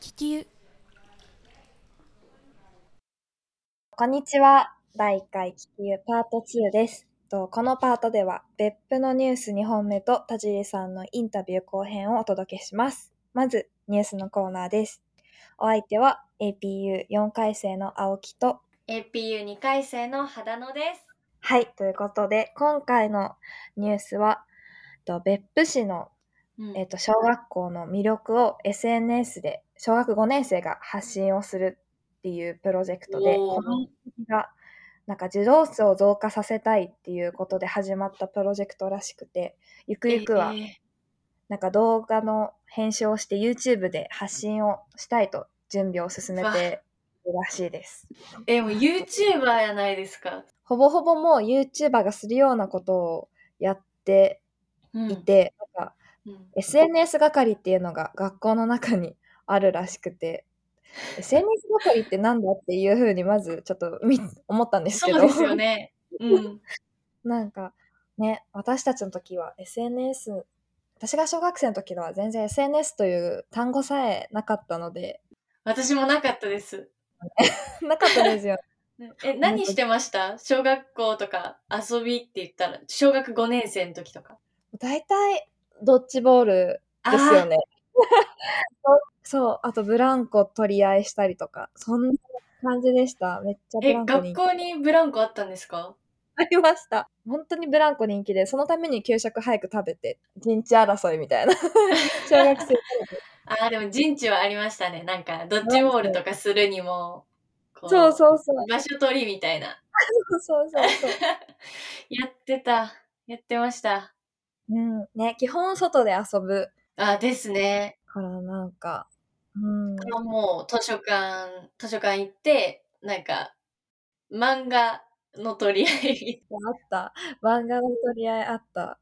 気球こんにちは。第1回気球パート2です。とこのパートでは別府のニュース2本目と田尻さんのインタビュー後編をお届けします。まずニュースのコーナーです。お相手は APU4 回生の青木と APU2 回生の肌野です。はい、ということで今回のニュースはと別府市の、うん。えっと小学校の魅力を SNS で小学5年生が発信をするっていうプロジェクトでおー。コミュニティがなんか児童数を増加させたいっていうことで始まったプロジェクトらしくてゆくゆくはえなんか動画の編集をして YouTube で発信をしたいと準備を進めてらしいです。ーえ、もう YouTuber やないですか。ほぼほぼもう YouTuber がするようなことをやってうんいて、なんかうん SNS 係っていうのが 学校の中にあるらしくて SNS 係ってなんだっていうふうにまずちょっとみ思ったんですけどそうですよね。うん。なんかね私たちの時は SNS 私が小学生の時は全然 SNS という単語さえなかったので私もなかったです。なかったですよ。え、何してました？小学校とか遊びって言ったら、小学5年生の時とか？大体ドッジボールですよね。そう。あとブランコ取り合いしたりとか。そんな感じでした。めっちゃブえ、ランコ人気。学校にブランコあったんですか？ありました。本当にブランコ人気で、そのために給食早く食べて、陣地争いみたいな。小学生あー、でも陣地はありましたね。なんか、ドッジボールとかするにも、こそうそうそう。場所取りみたいな。そうそうそう。やってた。やってました。うん。ね、基本外で遊ぶあ、ですね。からなんか、うん。もう図書館、図書館行って、なんか、漫画の取り合い。あった。漫画の取り合いあった。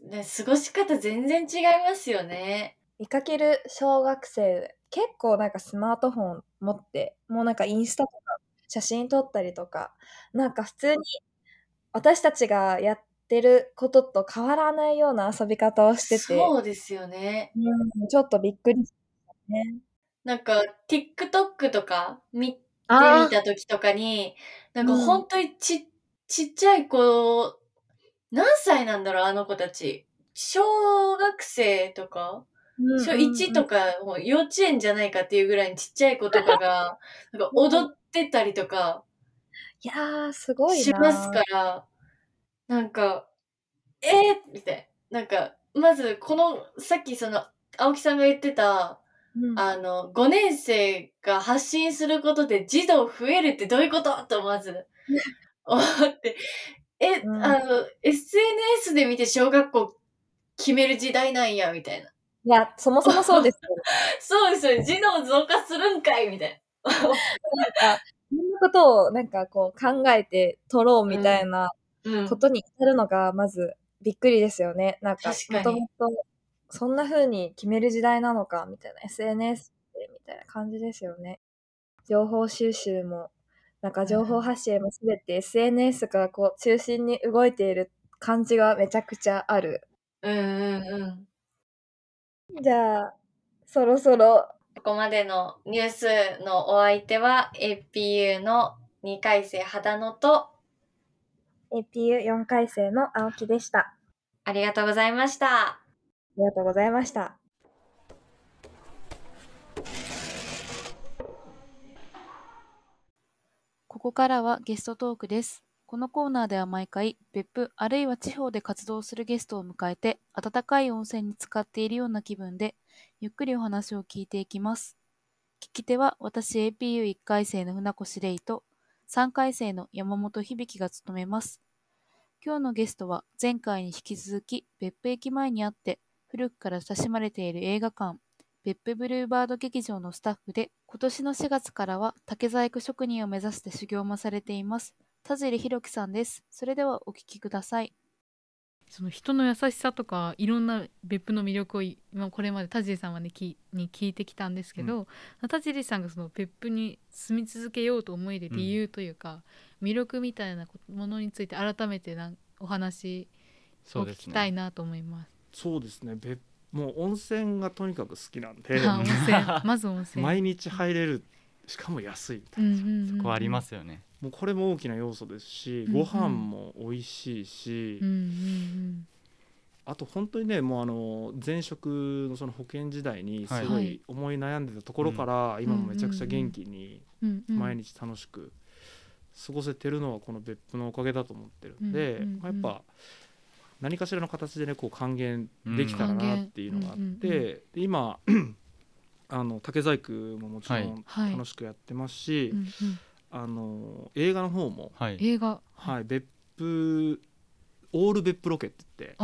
ね、過ごし方全然違いますよね。見かける小学生、結構なんかスマートフォン持って、もうなんかインスタとか写真撮ったりとか、なんか普通に私たちがやってることと変わらないような遊び方をしてて、そうですよね。うん、ちょっとびっくりしたね。なんか、TikTok とか見てあみた時とかに、なんかうん本当にち、ちっちゃい子、何歳なんだろう、あの子たち。小学生とか小1とか。か、もう幼稚園じゃないかっていうぐらいにちっちゃい子とかが、なんか踊ってたりとかいやー、すごいな。しますから、なんか、えー、みたいな。なんか、まず、この、さっきその、青木さんが言ってた、うんあの、5年生が発信することで児童増えるってどういうこと？とまず 思って、え、うんあの、SNS で見て小学校決める時代なんや、みたいな。いや、そもそもそうですよ。そうですよね、児童増加するんかい、みたいな。なんか、そんなことをなんかこう考えて撮ろうみたいなうんことに至るのがまずびっくりですよね。なんか、もともとそんな風に決める時代なのかみたいな SNS でみたいな感じですよね。情報収集も、なんか情報発信もすべて SNS がこう中心に動いている感じがめちゃくちゃある。うんうんうん。じゃあ、そろそろここまでのニュースのお相手は APU の2回生肌野と APU4 回生の青木でした。ありがとうございました。ありがとうございました。ここからはゲストトークです。このコーナーでは毎回、別府あるいは地方で活動するゲストを迎えて、温かい温泉に浸かっているような気分で、ゆっくりお話を聞いていきます。聞き手は私 APU1 回生の船越レイと、3回生の山本響が務めます。今日のゲストは前回に引き続き別府駅前にあって古くから親しまれている映画館別府ブルーバード劇場のスタッフで今年の4月からは竹細工職人を目指して修行もされています田尻弘樹さんです。それではお聞きください。その人の優しさとかいろんな別府の魅力を今これまで田尻さんはねきに聞いてきたんですけど、田尻さんがその別府に住み続けようと思える理由というか、魅力みたいなものについて改めてなんお話しを聞きたいなと思います。そうですね。別もう温泉がとにかく好きなんで。あ温泉。まず温泉。毎日入れるしかも安いみたいな、そこありますよね。もうこれも大きな要素ですし、うんうん。ご飯も美味しいし、うんうんあと本当にねもうあの前職のその保険時代にすごはい。い思い悩んでたところから、今もめちゃくちゃ元気にうんうんうん。毎日楽しく過ごせてるのはこの別府のおかげだと思ってるんで、うんうんうんまあやっぱ何かしらの形でねこう還元できたらなっていうのがあって、うんうんうん。で今あの竹細工ももちろんはい楽しくやってますし、うんうんあの映画の方も、はい映画。はい、別府オール別府ロケって言って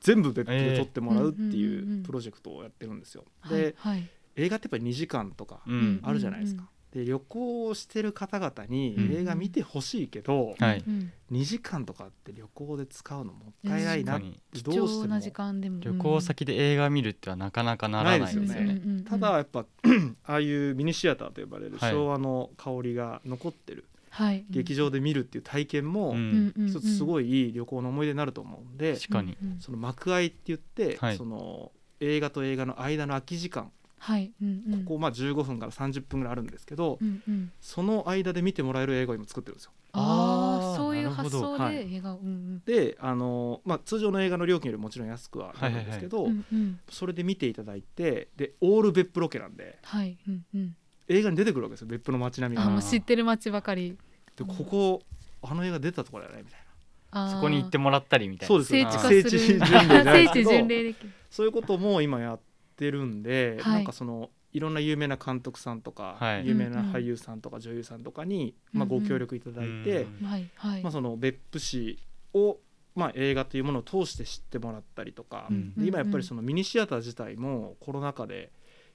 全部別府で撮ってもらうっていうプロジェクトをやってるんですよ。はいではい。映画ってやっぱり2時間とかうんあるじゃないですか。で旅行をしてる方々にうん。映画見てほしいけど、はい。うん。2時間とかって旅行で使うのもったいないな、確かに。貴どうしても。重な時間でも。旅行先で映画見るってはなかなかならないですよね。ね。うんうんうん。ただやっぱ ああいうミニシアターと呼ばれるはい。昭和の香りが残ってる。はい。劇場で見るっていう体験もうん。一つすいごいいい旅行の思い出になると思うんで、確かに。その幕間って言って、はい。その映画と映画の間の空き時間はい。うんうんここまあ15分から30分ぐらいあるんですけど、うんうんその間で見てもらえる映画を今作ってるんですよ。ああそういうなるほど発想はいで映画を。うんであの、まあ、通常の映画の料金よりもちろん安くはなるんですけど、うんうんうんそれで見ていただいてでオール別府ロケなんではい。うんうん。映画に出てくるわけですよ別府の街並みが。あもう知ってる街ばかり。でここあの映画出たところだよねみたいな。そこに行ってもらったりみたいなそうです聖地化する。聖地巡礼。そういうことも今やってるんで、はい。なんかそのいろんな有名な監督さんとか、はい。有名な俳優さんとか女優さんとかに、まあ、うん。うんご協力いただいて、うんはいはい。まあ、その別府市を、まあ、映画というものを通して知ってもらったりとか、うん。で今やっぱりそのミニシアター自体もコロナ禍で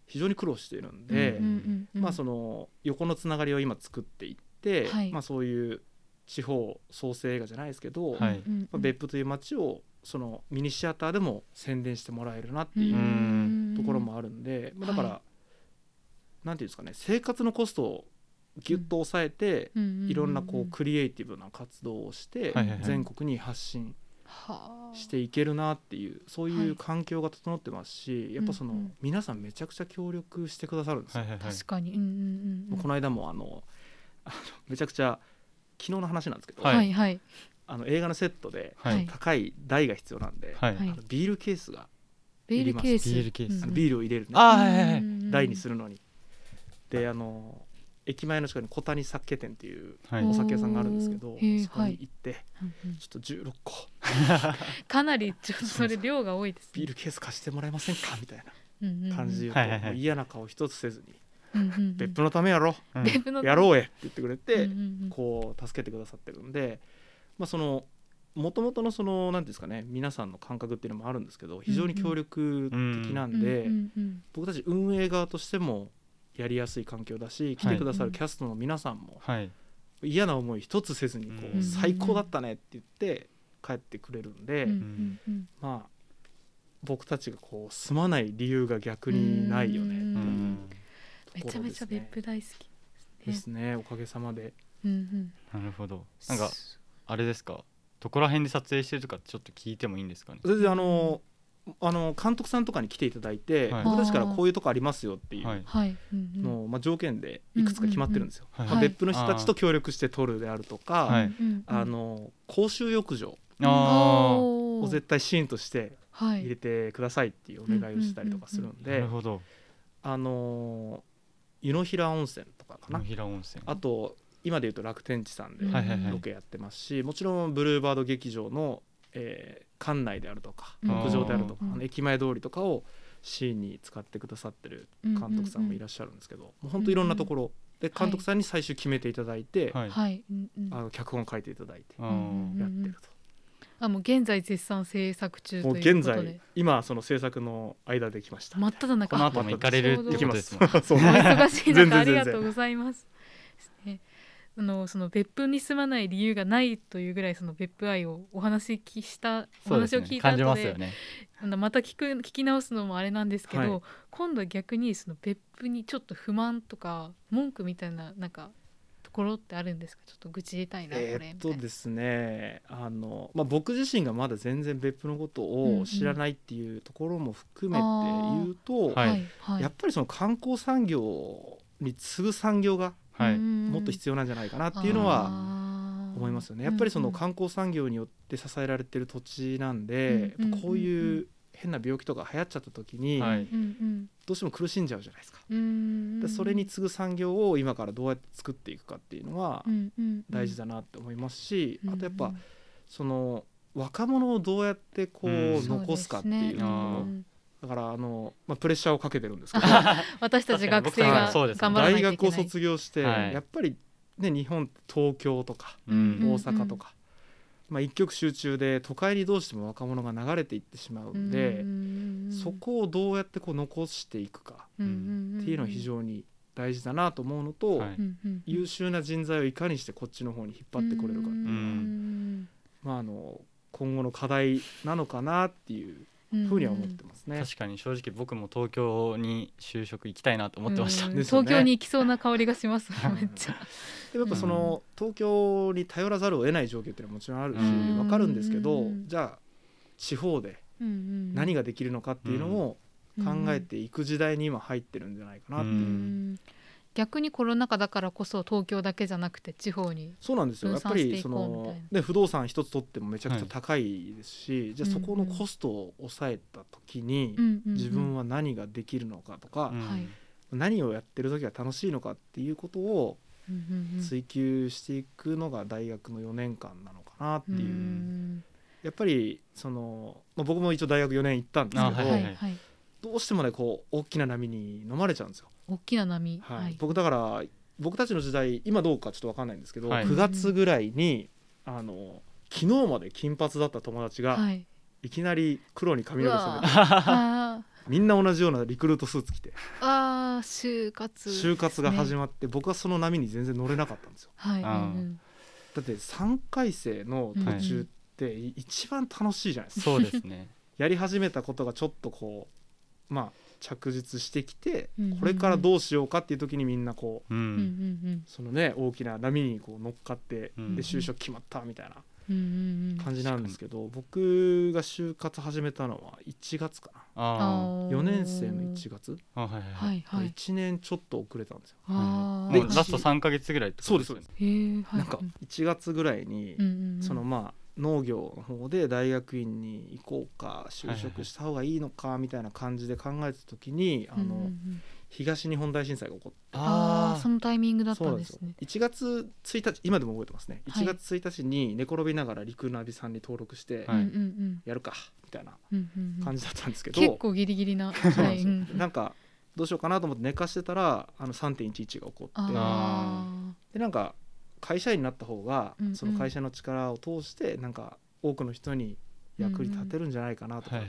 非常に苦労しているんで、うんうんうん。まあ、その横のつながりを今作っていって、はい。まあ、そういう地方創生映画じゃないですけど、はい。うんうんうん。まあ、別府という街をそのミニシアターでも宣伝してもらえるなっていううん。ところもあるんで、まあだから、はなんていうんですかね生活のコストをギュッと抑えて、いろんなこうクリエイティブな活動をして、全国に発信はあしていけるなっていうそうはい。いう環境が整ってますし、やっぱその、皆さんめちゃくちゃ協力してくださるんですよ。確かに。この間もあのあのめちゃくちゃ昨日の話なんですけど、はい。はいはい。あの映画のセットではい。高い台が必要なんで、はい。ビールケースがビールケース。ビールケース。ビールを入れるね、はいはいはい。台にするのに。であの駅前の近くに小谷酒店っていうはい。お酒屋さんがあるんですけど、おー。へー。そこに行って、ちょっと16個。かなりちょっとそれ量が多いですね。ビールケース貸してもらえませんか？みたいルな感じで言うと、はいはいはい。嫌な顔一つせずに。うんうんうん「別府のためやろ、うん。やろうえ」って言ってくれて、こう助けてくださってるんで、まあ、そのもともとのその何ていうんですかね皆さんの感覚っていうのもあるんですけど非常に協力的なんで、僕たち運営側としてもやりやすい環境だし来てくださるキャストの皆さんもはい。嫌な思い一つせずにこう最高だったねって言って帰ってくれるんで、まあ僕たちがこう住まない理由が逆にないよねってう。いううんめちゃめちゃ別府大好きですね。おかげさまで。うんうん。なるほど。なんかあれですか？どこら辺で撮影してるとかちょっと聞いてもいいんですかね？それであのあの監督さんとかに来ていただいて、はい。僕たちからこういうとこありますよっていうはい。はい。うまあ、条件でいくつか決まってるんですよ。うんうんうんまあはい。別府の人たちと協力して撮るであるとか、はい。うんうんあの公衆浴場あを絶対シーンとしてはい。入れてくださいっていうお願いをしたりとかするんあなでるほど。あの湯の平温泉とかかな。野平温泉。あと今でいうと楽天地さんでロケやってますしもちろんブルーバード劇場の、えー館内であるとかうん。屋上であるとか駅前通りとかをシーンに使ってくださってる監督さんもいらっしゃるんですけどもう本当いろんなところで監督さんに最終決めていただいてあの脚本書いていただいてやってると。あもう現在絶賛制作中ともう現在今その制作の間できました。真っ只中。この後も行かれるってことですもんそう お忙しい全然中ありがとうございます。ね。あのその別府に住まない理由がないというぐらいその別府愛をお話しきしたお話を聞いたね感じま後ですよね。また聞く聞き直すのもあれなんですけど、はい。今度は逆にその別府にちょっと不満とか文句みたいななんかとところってあるんですか？ちょっと愚痴りたいな、これえーっみたいな。とですねあの、まあ、僕自身がまだ全然別府のことうんうんを知らないっていうところも含めて言うと、はい。はいはい。やっぱりその観光産業に次ぐ産業がはい。もっと必要なんじゃないかなっていうのは思いますよね。やっぱりその観光産業によって支えられてる土地なんで、うんうんやっぱこういう変な病気とか流行っちゃった時に、はい。どうしても苦しんじゃうじゃないですか。でそれに次ぐ産業を今からどうやって作っていくかっていうのは大事だなって思いますし、うんあとやっぱその若者をどうやってこううん。残すかっていうのですね。だからあの、まあ、プレッシャーをかけてるんですけど。私たち学生が大学をといけない。卒業して、はい。やっぱりね日本東京とかうん。大阪とか、まあ、一極集中で都会にどうしても若者が流れていってしまうんで、そこをどうやってこう残していくかっていうのは非常に大事だなと思うのと、はい。優秀な人材をいかにしてこっちの方に引っ張ってこれるかっていう。のは、んまあ、あの今後の課題なのかなっていうふうには思ってますね。確かに正直僕も東京に就職行きたいなと思ってました、う東京に行きそうな香りがします。めっちゃでもやっぱその、東京に頼らざるを得ない状況っていうのはもちろんあるし、うん。わかるんですけど、うん。じゃあ地方で何何ができるのかっていうのを考えていく時代に今入ってるんじゃないかなっていう、うん。逆にコロナ禍だからこそ東京だけじゃなくて地方にそうなんですよ。やっぱりそので不動産一つ取ってもめちゃくちゃ高いですし、じゃあそこのコストを抑えた時に自分はは何ができるのかとか、何をやってる時が楽しいのかっていうことを追求していくのが大学の4年間なのかなっていう、やっぱりその、まあ、僕も一応大学4年行ったんですけど、あはいはい。どうしてもねこう大きな波に飲まれちゃうんですよ。大きな波。はい。はい。僕だから僕たちの時代今どうかちょっと分かんないんですけど、はい。9月ぐらいにあの昨日まで金髪だった友達が、はい。いきなり黒に髪の毛染めてあみんな同じようなリクルートスーツ着て。ーあー就活。就活が始まって、僕はその波に全然乗れなかったんですよ。はい。だって3回生の途中ってい。一番楽しいじゃないですか、そうですね。やり始めたことがちょっとこうまあ着実してきて、うんこれからどうしようかっていう時にみんなこうううんうんん。そのね大きな波にこう乗っかって、うんで就職決まったみたいな。うんうんうん感じなんですけど、僕が就活始めたのは1月かな。あ4年生の1月、あはいはいははいいはい。1年ちょっと遅れたんですよ。あー。もうラスト3か月ぐらいってことそうですそうです。はいなんか1月ぐらいに、うんうんうん。そのまあ農業の方で大学院に行こうか就職した方がいいのかみたいな感じで考えてた時に、あのうんうんうん東日本大震災が起こってああそあのタイミングだったんですよんですね1月1日今でも覚えてますね。はい1月1日に寝転びながら陸ナビさんに登録してはい。うんうんうんやるかみたいなうんうんうん。感じだったんですけど、結構ギリギリなそうなんですよ。はいうんなんかどうしようかなと思って寝かしてたらあの3.11が起こってあでなんか会社員になった方が、うんうん。その会社の力を通してなんか多くの人に役に立てるんじゃないかなとかって、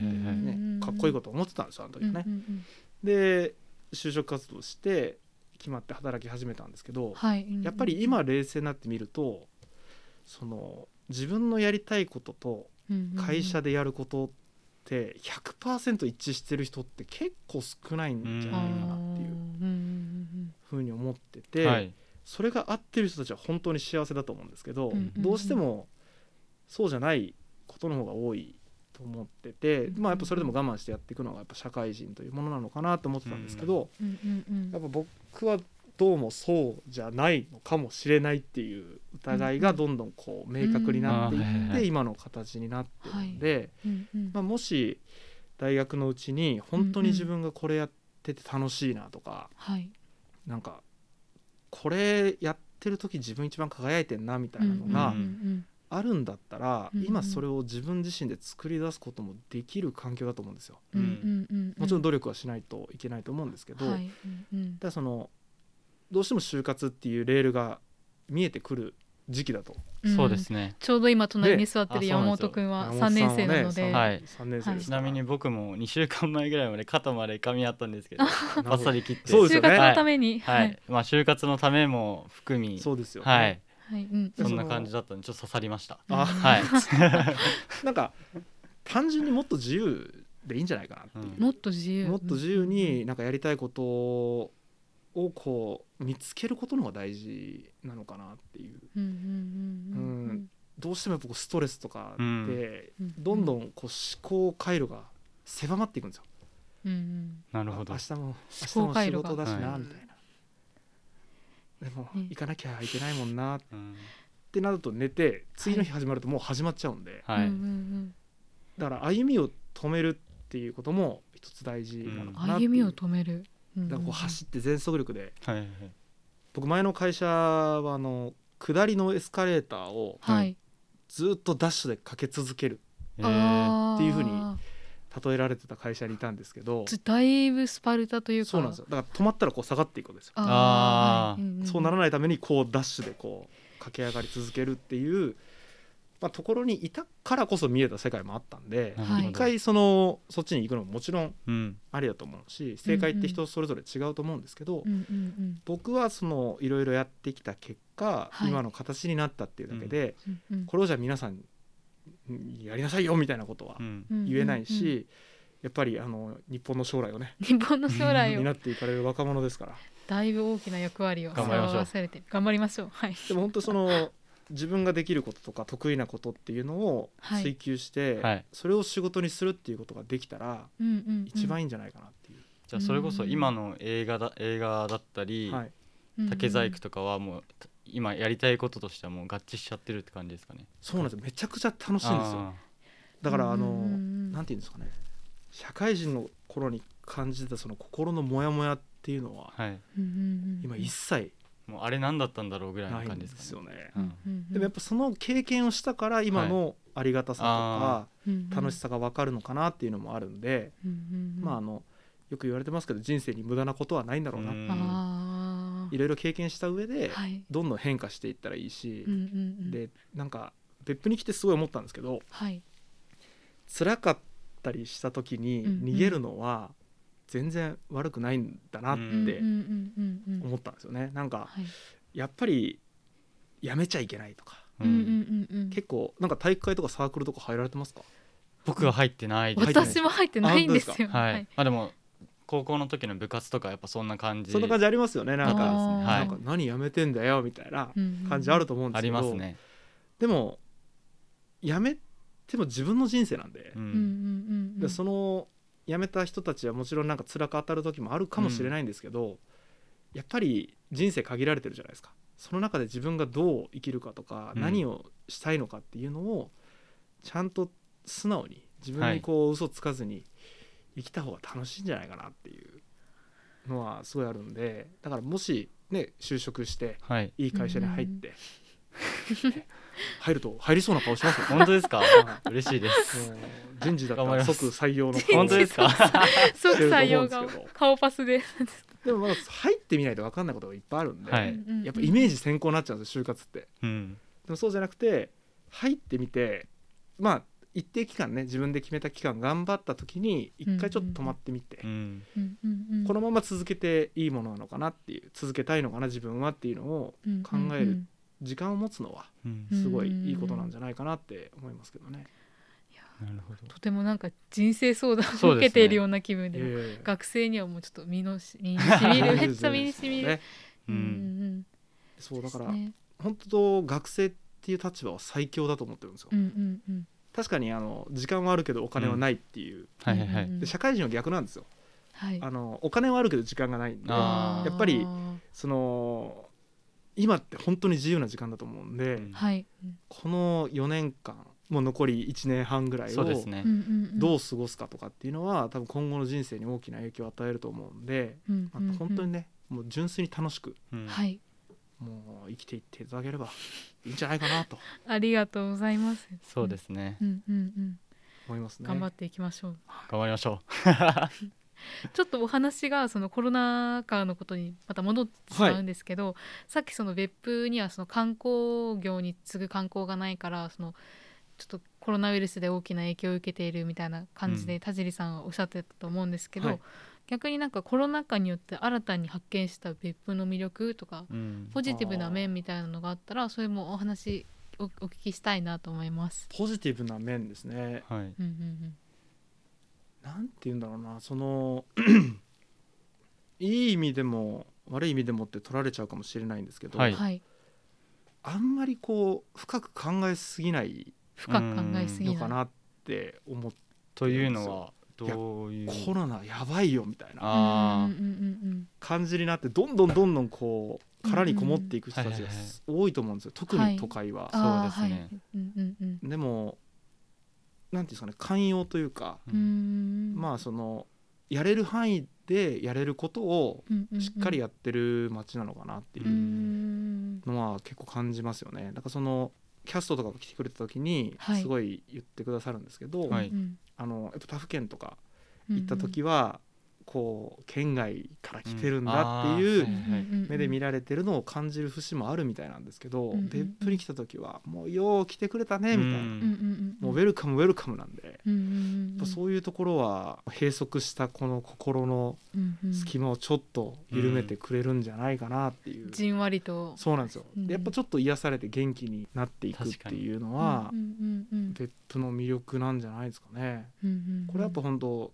かっこいいこと思ってたんですよあの時ね。うんうんうん。で就職活動して決まって働き始めたんですけど、はいうんうんやっぱり今冷静になってみるとその自分のやりたいことと会社ででやることって100%一致してる人って結構少ないんじゃないかなっていうふうに思ってて、はい。それが合ってる人たちは本当に幸せだと思うんですけど、うんうんうん。どうしてもそうじゃないことの方が多いと思ってて、まあやっぱそれでも我慢してやっていくのがやっぱ社会人というものなのかなと思ってたんですけど、やっぱ僕はどうもそうじゃないのかもしれないっていう疑いがどんどんこう明確になっていって今の形になってるんで、まあ、ももし大学のうちに本当に自分がこれやってて楽しいなとか、はい。なんかこれやってる時自分一番輝いてんなみたいなのがうんあるんだったら、うんうん。今それを自分自身で作り出すこともできる環境だと思うんですよ。うんもちろん努力はしないといけないと思うんですけど、はい。うんだそのどうしても就活っていうレールが見えてくる時期だと。そうですね。ちょうど今隣にね座ってる山本君は山3年生なので、はい。三年生ですちなみに僕も2週間前ぐらいまで肩まで髪あったんですけどど。バッサリ切って。そうですよね。就活のために、はい、まあ就活のためも含み。そうですよね、はいはいうん。そんな感じだったんでちょっと刺さりました。あはい。なんか単純にもっと自由でいいんじゃないかなっていう、もっと自由。もっと自由になんかやりたいことをこう見つけることの方が大事なのかなっていう。うんうんうんうんどうしてもやっぱこうストレスとかで、うん。どんどんこう思考回路が狭まっていくんですよ。うんうん。なるほど。あ明日も明思日も仕考回路が事だしな、はいみたいな。でも、ね。行かなきゃいけないもんな。っうん。てなると寝て次の日始まるともう始まっちゃうんで、はい、だから歩みを止めるっていうことも一つ大事なのうんかなう、歩みを止める。うんうんだからこう走って全速力で。はいはい。僕前の会社はあの下りのエスカレーターをはい。ずっとダッシュでかけ続けるっていうふうに例えられてた会社にいたんですけどつだいぶスパルタというか。そうなんですよ。だから止まったらこう下がっていくんですよ、あーあそうならないためにこうダッシュでこう駆け上がり続けるっていう、まあ、ところにいたからこそ見えた世界もあったんで一回そのそっちに行くのももちろんうん。ありだと思うし正解って人それぞれ違うと思うんですけど、うんうんうん僕はそのいろいろやってきた結果、はい。今の形になったっていうだけで、うんうんこれをじゃあ皆さんにやりなさいよみたいなことは言えないし、やっぱりあの日本の将来をね日本の将来を。担っていかれる若者ですから。だいぶ大きな役割を頑張りましょう。背負わされて頑張りましょう。はい。でも本当その自分ができることとか得意なことっていうのをはい。追求して、はい。それを仕事にするっていうことができたら一番いいんじゃないかなっていう、じゃあそれこそ今の映画だ映画だったり、はい、竹細工とかはもう今やりたいこととしてはもう合致しちゃってるって感じですかね。そうなんですよ。めちゃくちゃ楽しいんですよ。あだからあの、なんていうんですかね。社会人の頃に感じたその心のモヤモヤっていうのはーはい。今一切もうあれ何だったんだろうぐらいの感じでですよね。でもやっぱその経験をしたから今のありがたさとかうん楽しさが分かるのかなっていうのもあるんで、まああのよく言われてますけど人生に無駄なことはないんだろうな、うん。あーいろいろ経験した上ではい。どんどん変化していったらいいしうん、うんうん。でなんか別府に来てすごい思ったんですけどはい。辛かったりした時に逃げるのは全然悪くないんだなっうて思ったんですよね。なんかはい。やっぱりやめちゃいけないとか。ううん結構なんか体育会とかサークルとか入られてますか？僕は入ってない私も入ってないんですよ。はい、まあでも高校の時の部活とかやっぱそんな感じそんな感じありますよね。なんかなんか何やめてんだよみたいなうんうん感じあると思うんであすけど、りますね、でもやめても自分の人生なんで。う、うんうんんうん。でその辞めた人たちはもちろんなんか辛く当たる時もあるかもしれないんですけど、やっぱり人生限られてるじゃないですか。その中で自分がどう生きるかとか、うん。何をしたいのかっていうのをちゃんと素直に自分はいにこう嘘つかずに生きた方が楽しいんじゃないかなっていうのはすごいあるんでだからもしね就職してはい。いい会社に入って、入ると入りそうな顔しますよ。ね本当ですか？はい。嬉しいです。人事だったら即採用の顔。本当ですか？即採用が顔パスで。でもまだ入ってみないと分かんないことがいっぱいあるんで、はい。やっぱイメージ先行になっちゃうんですよ就活って。うん。でもそうじゃなくて入ってみてまあ一定期間ね自分で決めた期間頑張った時に一回ちょっと止まってみて、うんうんこのまま続けていいものなのかなっていう続けたいのかな自分はっていうのを考える時間を持つのはすごいいいことなんじゃないかなって思いますけどね。なるほど。とてもなんか人生相談を受けているような気分でええ学生にはもうちょっと身のし身にしみるめっちゃ身にしみる、ねううんん。そうだから、ね。本当学生っていう立場は最強だと思ってるんですよ。うんうんうん確かにあの時間はあるけどお金はないっていう、はいはいはい、うんで社会人は逆なんですよ。はい。あのお金はあるけど時間がないんで。やっぱりその今って本当に自由な時間だと思うんで、この4年間もう残り1年半ぐらいをどう過ごすかとかっていうのは多分今後の人生に大きな影響を与えると思うんで、まあうんうん。うん本当にねもう純粋に楽しくうん。はいもう生きていっていただければいいんじゃないかなと。ありがとうございます。そうですね、うんうんうん。思いますね。頑張っていきましょう。頑張りましょ ちょっとお話がそのコロナ禍のことにまた戻ってしまうんですけど、さっきその別府にはその観光業に次ぐ観光がないからそのちょっとコロナウイルスで大きな影響を受けているみたいな感じうで田尻さんはおっしゃってたと思うんですけど、はい逆になんかコロナ禍によって新たに発見した別府の魅力とかう、うん、ポジティブな面みたいなのがあったらそれもお話おお聞きしたいなと思います。ポジティブな面ですね。はい。うんうんなんて言うんだろうな。その いい意味でも悪い意味でもって取られちゃうかもしれないんですけど、はい。はい。あんまりこう深く考えすぎない深く考えすぎない。のかなって思ってというのはどういうコロナやばいよみたいな感じになってどんどんどんどんこう殻にこもっていく人たちが多いと思うんですよ。特に都会は。あーそうですね。でもなんていうんですかね寛容というか、ううん。んまあそのやれる範囲でやれることをしっかりやってる街なのかなっていううん。のは結構感じますよね。だからそのキャストとかが来てくれた時にはい。すごい言ってくださるんですけど、はいうんあのやっぱ他府県とかうん行った時はこう県外から来てるんだっていう目で見られてるのを感じる節もあるみたいなんですけど別府に来た時はもうよう来てくれたねみたいな。もうウェルカムウェルカムなんでやっぱそういうところは閉塞したこの心の隙間をちょっと緩めてくれるんじゃないかなっていう、じんわりと。そうなんですよ、やっぱちょっと癒されて元気になっていくっていうのは別府の魅力なんじゃないですかね。これはやっぱ本当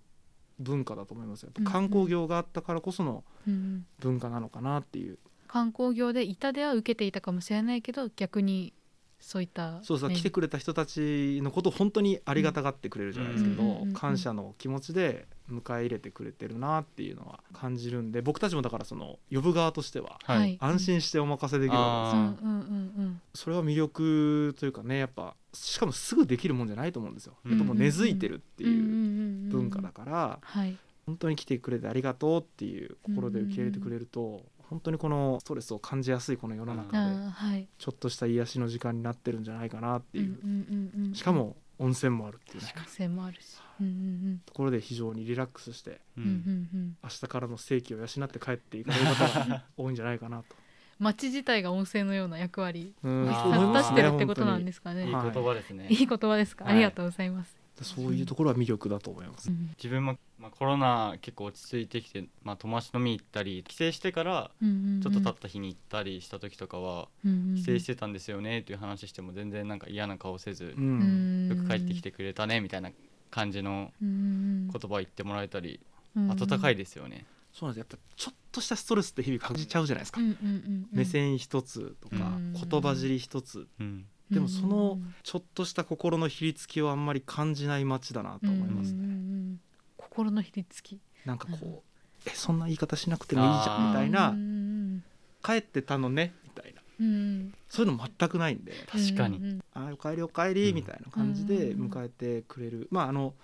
文化だと思いますよ。やっうんぱ観光業があったからこそのうんうん。文化なのかなっていう。観光業で痛手は受けていたかもしれないけど逆にそういったそうそう、ね。来てくれた人たちのことを本当にありがたがってくれるじゃないですけど、うん感謝の気持ちで迎え入れてくれてるなっていうのは感じるんで僕たちもだからその呼ぶ側としてははい。安心してお任せできる。わけですうんそれは魅力というかねやっぱしかもすぐできるもんじゃないと思うんですよ、うんもう根付いてるっていううん文化だから、はい本当に来てくれてありがとうっていう心で受け入れてくれると、本当にこのストレスを感じやすいこの世の中で、ちょっとした癒しの時間になってるんじゃないかなっていう、しかも温泉もあるっていうね。可能性もあるし。うんうんところで非常にリラックスしてううんうんんうん。明日からの生計を養って帰っていかれる方が多いんじゃないかなと。街自体が温泉のような役割うん。あー思いますね果たしてるってことなんですかね。いい言葉ですね。いい言葉ですか、はいありがとうございます、そういうところは魅力だと思います。うん。自分も、まあ、コロナ結構落ち着いてきて、まあ、友達飲み行ったり帰省してからちょっと経った日に行ったりした時とかはうんうんうん。帰省してたんですよねっていう話しても全然なんか嫌な顔せずよく帰ってきてくれたねみたいな感じの言葉を言ってもらえたりうん温かいですよね。そうなんですやっぱちょっとしたストレスって日々感じちゃうじゃないですか。うんうんうんうん。目線一つとか、うん。言葉尻一つ。うんでもそのうん。ちょっとした心のひりつきをあんまり感じない街だなと思いますね。うんうんうん。心のひりつき。なんかこう、えそんな言い方しなくてもいいじゃんみたいな、うん帰ってたのねみたいな。うんそういうの全くないんで、確かに。うんうん。あおかえりおかえりうん。みたいな感じでうん迎えてくれる、まああの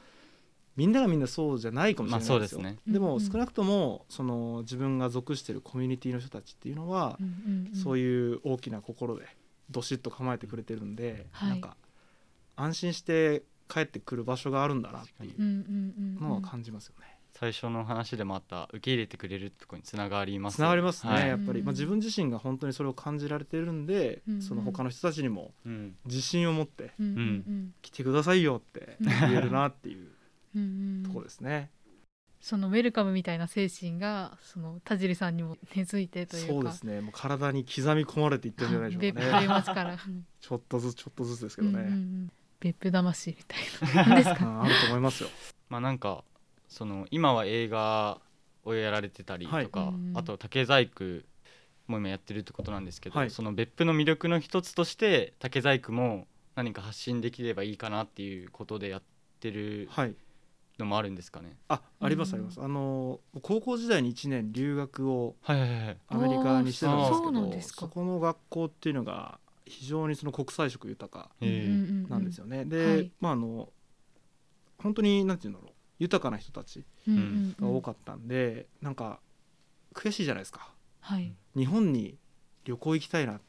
みんながみんなそうじゃないかもしれないですよ、まあですね。でうんうん。も少なくともその自分が属してるコミュニティの人たちっていうのは、うんうん。そういう大きな心でどしっと構えてくれてるんで、はい。なんか安心して帰ってくる場所があるんだなっていううんうんうんのは感じますよね。最初の話でもあった受け入れてくれるところにつながりますつながりますね、はい。やっぱり、うん。まあ、自分自身が本当にそれを感じられてるんで、うんその他の人たちにもうん。自信を持ってうんうんうん。来てくださいよってうん言えるなっていううんうんところですね。そのウェルカムみたいな精神がその田尻さんにも根付いてというか。そうですね。もう体に刻み込まれていってるんじゃないでしょうかね。という街から。ちょっとずつちょっとずつですけどね、うんうんうん。別府魂みたいな何ですうか んあると思いますよ。まあなんかその今は映画をやられてたりとか、はい。うん。あと竹細工も今やってるってことなんですけど、はい。その別府の魅力の一つとして竹細工も何か発信できればいいかなっていうことでやってるはいのもあるんですかね？あありまうんすあります。あの高校時代に1年留学をはいはいはい。アメリカにしてたんですけあー。そうなんどですか。そこの学校っていうのが非常にその国際色豊かえー。なんですよね。はでい。まああの本当になんていうんだろう。豊かな人たちうんうんうん。が多かったんで、なんか悔しいじゃないですか。はい。日本に旅行行きたいなって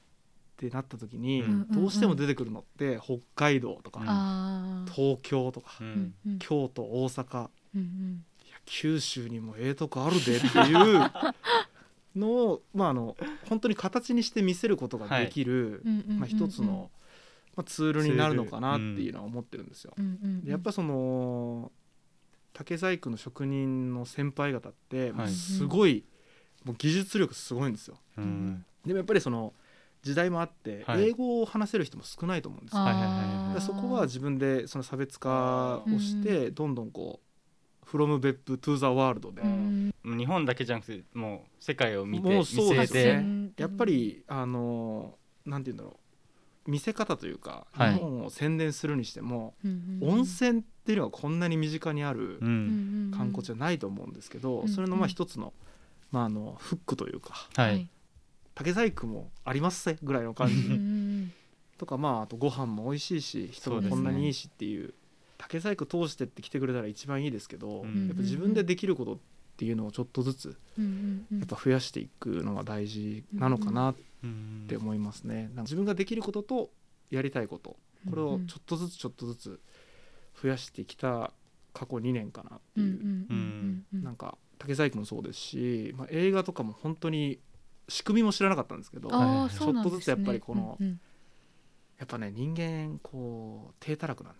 なった時に、うんどうしても出てくるのって北海道とか、東京とか、京都大阪いや九州にもええとこあるでっていうのを、まあ、あの本当に形にして見せることができる、まあ、一つの、まあ、ツールになるのかなっていうのは思ってるんですよ。やっぱその竹細工の職人の先輩方ってすごい、もう技術力すごいんですよ。うん。でもやっぱりその時代もあって、はい。英語を話せる人も少ないと思うんですよ。そこは自分でその差別化をして、どんどんこう「from 別府 to the world で」うん。日本だけじゃなくてもう世界を見てもう見そうですね。やっぱりあのなんて言うんだろう。見せ方というか、はい。日本を宣伝するにしても、うんうん温泉っていうのがこんなに身近にある観光地じゃないと思うんですけど、うんそれのまあ一つの,、まあ、あのフックというかはい、竹細工もありますぜぐらいの感じ。んとかまああとご飯も美味しいし人もこんなにいいしっていう竹細工通してって来てくれたら一番いいですけど、うん。やっぱ自分でできることっていうのをちょっとずつやっぱ増やしていくのが大事なのかなっうんて思いますね。なんか自分ができることとやりたいことこれをちょっとずつちょっとずつ増やしてきた過去2年かなっていう、んうんうん。なんか竹細工もそうですし、まあ、映画とかも本当に仕組みも知らなかったんですけどちょっとずつやっぱりこのうんうん。っぱね人間こう低たらくなんで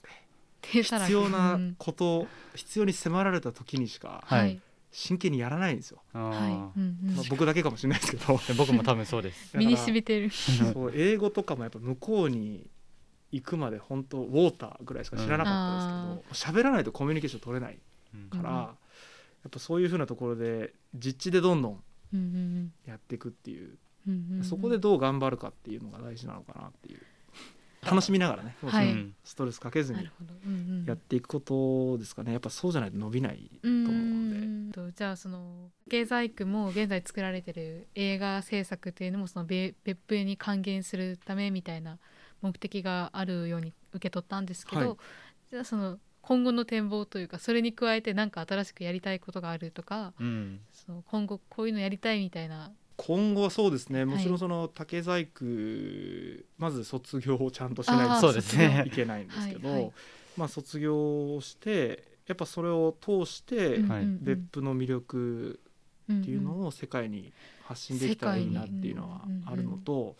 必要なうん。こと必要に迫られた時にしかはい。真剣にやらないんですよ、あはい。まあ、僕だけかもしれないですけど。で僕も多分そうです。身に染みてる。そう英語とかもやっぱ向こうに行くまで本当ウォーターぐらいしか知らなかったですけど喋、らないとコミュニケーション取れないうんから、うん。やっぱそういうふうなところで実地でどんどんうんうんやっていくっていう、そこでどう頑張るかっていうのが大事なのかなっていう。楽しみながらねはい。うん。ストレスかけずにやっていくことですかね。やっぱそうじゃないと伸びないと思うので。うんとじゃあその経済区も現在作られてる映画制作っていうのもその別別府に還元するためみたいな目的があるように受け取ったんですけど、はい。じゃあその今後の展望というかそれに加えて何か新しくやりたいことがあるとかうん。その今後こういうのやりたいみたいな。今後はそうですねもちろはいんその竹細工まず卒業をちゃんとしないとそうですねいけないんですけど、はいはい。まあ、卒業をしてやっぱそれを通してはい別府の魅力っていうをのを世界に発信できたらいいなっていうのはあるのと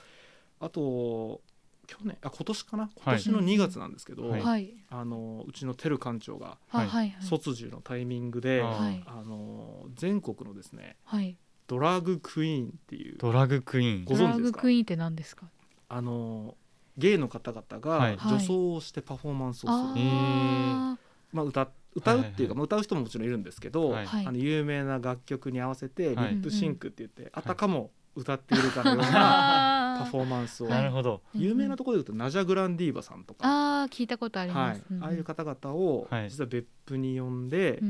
あと去年あ今年かな？今年の2月なんですけど、はい。はい。あのうちのテル館長がはい。あはいはい。卒業のタイミングで、はい。あの全国のですねはい。ドラッグクイーンっていうドラッグクイーン。ごドラッ存知ですか？グクイーンって何ですか？あのゲイの方々はい。が女装をしてパフォーマンスをする、あまあ、歌歌うっていうか、はいはいまあ歌う人ももちろんいるんですけど、はい。はい。あの有名な楽曲に合わせてリはい。ップシンクって言って、あたかも歌っているかのようなあパフォーマンスを、なるほど。有名なところで言うとナジャ・グランディーバさんとか、ああ聞いたことありはい。ます、うんうん。ああいう方々をはい。実は別府に呼んで、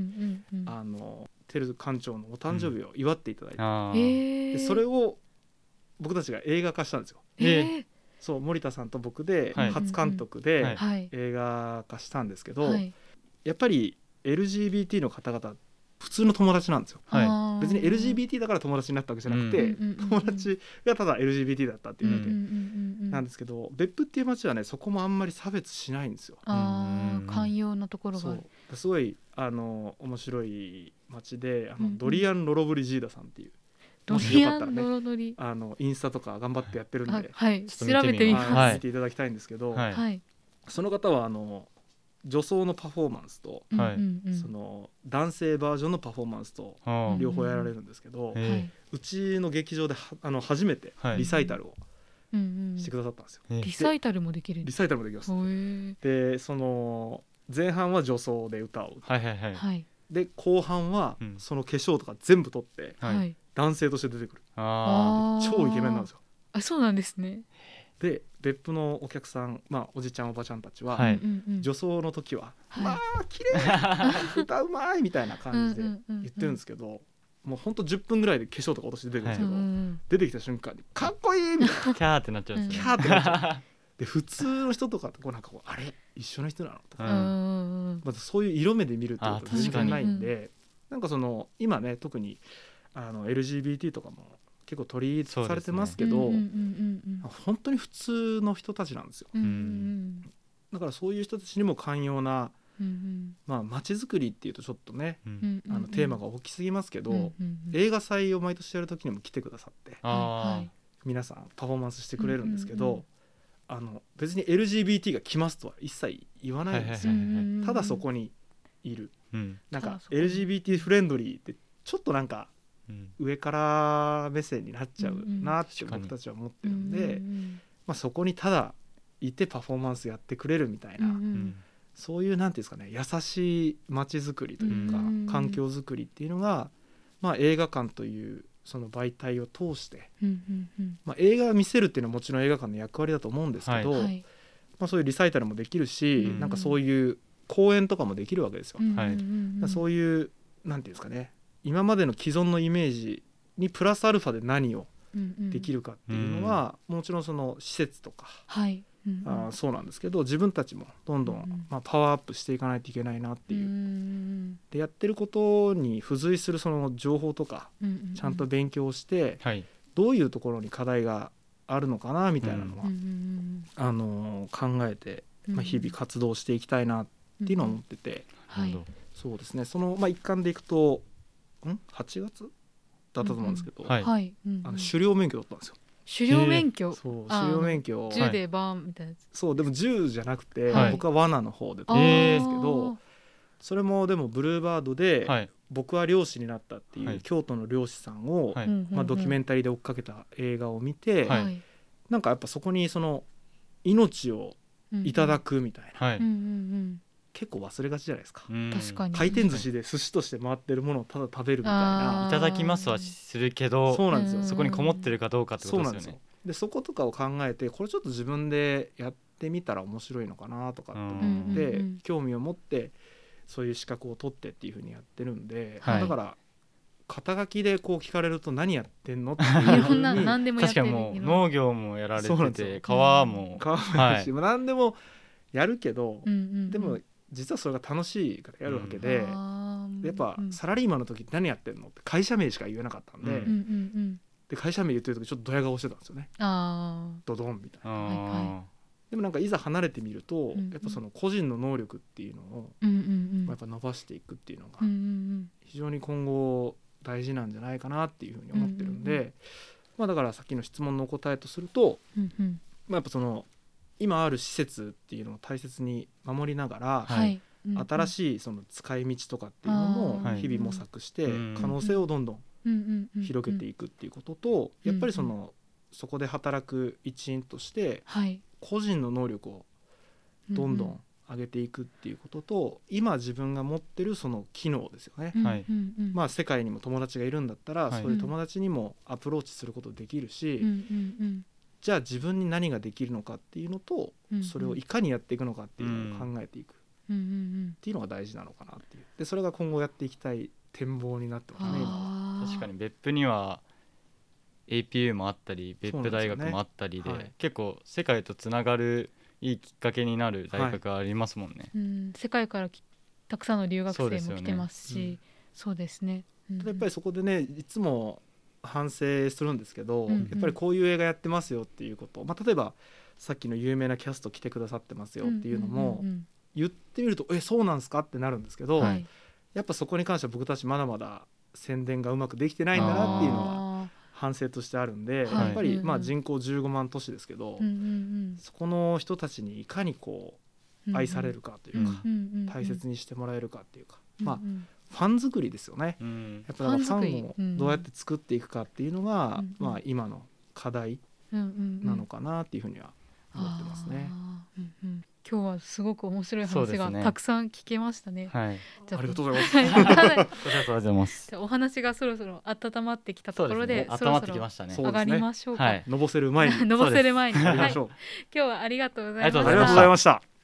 あのテル館長のお誕生日を祝っていただいて、でそれを僕たちが映画化したんですよ。えそう森田さんと僕ではい。初監督で、映画化したんですけど、はい。やっぱり LGBT の方々普通の友達なんですよ。はい別に LGBT だから友達になったわけじゃなくて、友達がただ LGBT だったっていうだけなんですけど、別府っていう街はねそこもあんまり差別しないんですよ。あ寛容なところが。すごいあの面白い街であの、ドリアン・ロロブリジーダさんっていう。ドもしリアンよかったらねドロドリ。あのインスタとか頑張ってやってるんで、はい調べてみます。はい。ていただきたいんですけど、はい。はい。その方はあの女装のパフォーマンスと、うんはい。その男性バージョンのパフォーマンスと両方やられるんですけど、うちの劇場ではあの初めてはい。リサイタルをうんうん。してくださったんですよ。えリサイタルもできるリサイタルもできます。でその前半は女装で歌をはいはいはい。はい。で後半はうん。その化粧とか全部取っては、はいい。男性として出てくる。あー。超イケメンなんですよ。あそうなんですねで別府のお客さん、まあ、おじちゃんおばちゃんたちは、はい。女装の時は「はい。まあ綺麗 歌うまい!」みたいな感じで言ってるんですけど、もうほんと10分ぐらいで化粧とか落として出てくるんですけど、うんうん出てきた瞬間に「かっこいい!」みたいな。キャーってなっちゃうんですね。キャーってなっちゃ で普通の人とかってこうなんかこうあれ？一緒の人なの？とか、ううんんうんうん。まずそういう色目で見るってことはあ確かに全然ないんでなんかその今ね特にあの LGBT とかも結構取り入れされてますけどうんうんうん本当に普通の人たちなんですよ。うんうんうん。だからそういう人たちにも寛容なうんうん。まあ街づくりっていうとちょっとねうんあのテーマが大きすぎますけど、うんうんうん。映画祭を毎年やる時にも来てくださってあー皆さんパフォーマンスしてくれるんですけど、うんうんうんあの別に LGBT が来ますとは一切言わないんですよ、はいはいはいはいただそこにいる。うん。なんか LGBT フレンドリーってちょっとなんかうん上から目線になっちゃうなって僕たちは思ってうんるんで、うん。まあ、そこにただいてパフォーマンスやってくれるみたいな、そういうなんていうんですかね優しい街づくりというか、うん環境づくりっていうのが、まあ、映画館というその媒体を通して、まあ、映画を見せるっていうのはもちろん映画館の役割だと思うんですけど、はい。まあ、そういうリサイタルもできるし、うん。なんかそういう公演とかもできるわけですよ。はい。そういうなんていうんですかね今までの既存のイメージにプラスアルファで何をうんうん。できるかっていうのは、もちろんその施設とか、はい。うんうん。あーそうなんですけど自分たちもどんどん、うんまあ、パワーアップしていかないといけないなっていう。うんでやってることに付随するその情報とかうんうんちゃんと勉強してはい。どういうところに課題があるのかなみたいなのは、うんうんあのー考えて、うんまあ、日々活動していきたいなっていうのは思ってて、はい。なるほそうですね。その、まあ、一環でいくとん？8月？だったと思うんですけど、あの狩猟免許取ったんですよ。狩猟免許？そう。狩猟免許銃でバーンみたいなやつ。そうでも銃じゃなくて、はい。僕は罠の方であ取ったんえーですけど、それもでもブルーバードで、はい。僕は漁師になったっていう、はい。京都の漁師さんを、はい。まあ、ドキュメンンタリーで追っかけた映画を見て、はい。はい。なんかやっぱそこにその命をいただくみたいな、はい。うんうん結構忘れがちじゃないですか、うん。確かに。回転寿司で寿司として回ってるものをただ食べるみたいな。あいただきますはするけどそうなんですよ、うんそこにこもってるかどうかってこそうなんですよ。とですよねでそことかを考えてこれちょっと自分でやってみたら面白いのかなとかって思って、興味を持ってそういう資格を取ってっていうふうにやってるんで、はい。だから肩書きでこう聞かれると何やってんのっていうふうに。何でもやってる。確かにもう農業もやられてて川も。変わらない。し、まあ何でもやるけど、うんうんうん。でも実はそれが楽しいからやるわけで、やっぱうん。サラリーマンの時何やってんの？って会社名しか言えなかったんで,、で会社名言ってる時ちょっとドヤ顔してたんですよね。あドドンみたいな。でもなんかいざ離れてみると、やっぱその個人の能力っていうのを、ーうんうんうん。まあやっぱ伸ばしていくっていうのが非常に今後大事なんじゃないかなっていうふうに思ってるんで、まあ、だからさっきの質問のお答えとすると、うんうん。まあ、やっぱその今ある施設っていうのを大切に守りながら、はい。はい新いしいその使い道とかっていうのも日々模索してうん可能性をどんどん広げていいくっていうこととうんやっぱりそのそこで働く一員としてはい。個人の能力をどんどうんん。上げていくっていうことと今自分が持ってるその機能ですよね。はいうんうん。うんまあ世界にも友達がいるんだったらはい。そういう友達にもアプローチすることできるしうんうんじゃあ自分に何ができるのかっていうのとうんそれをいかにやっていくのかっていうのを考えていく。っうんうんうん。ていうのが大事なのかなっていう。でそれが今後やっていきたい展望になってますね。確かに別府には APU もあったり別府大学もあったりでね。はい。結構世界とつながるいいきっかけになる大学がありますもんね、うん。世界からきたくさんの留学生も来てますし。そうですね。うん。ただやっぱりそこでねいつも反省するんですけど、うんうん。やっぱりこういう映画やってますよっていうこと、まあ、例えばさっきの有名なキャスト来てくださってますよっていうのも言ってみると「えそうなんすか?」ってなるんですけど、うんはい。やっぱそこに関しては僕たちまだまだ宣伝がうまくできてないんだなっていうのはあ反省としてあるんで、はい。やっぱりまあ人口15万都市ですけど、そこの人たちにいかにこううん愛されるかというか、大切にしてもらえるかっていうか、まあファン作りですよね。うん。やっぱフファンをうん。どうやって作っていくかっていうのが、うんまあ今の課題うんうんうん。なのかなっていうふうには思ってますね。うんうん。今日はすごく面白い話がたくさん聞けましたね。はい。じゃありがとうございます。はい。ありがとうございます。じゃあお話がそろそろ温まってきたところでそろそろってきましたね。そう上がりましょうか。はい。のぼせる前に。のぼせる前に、はい。今日は。ありがとうございました。ありがとうございました。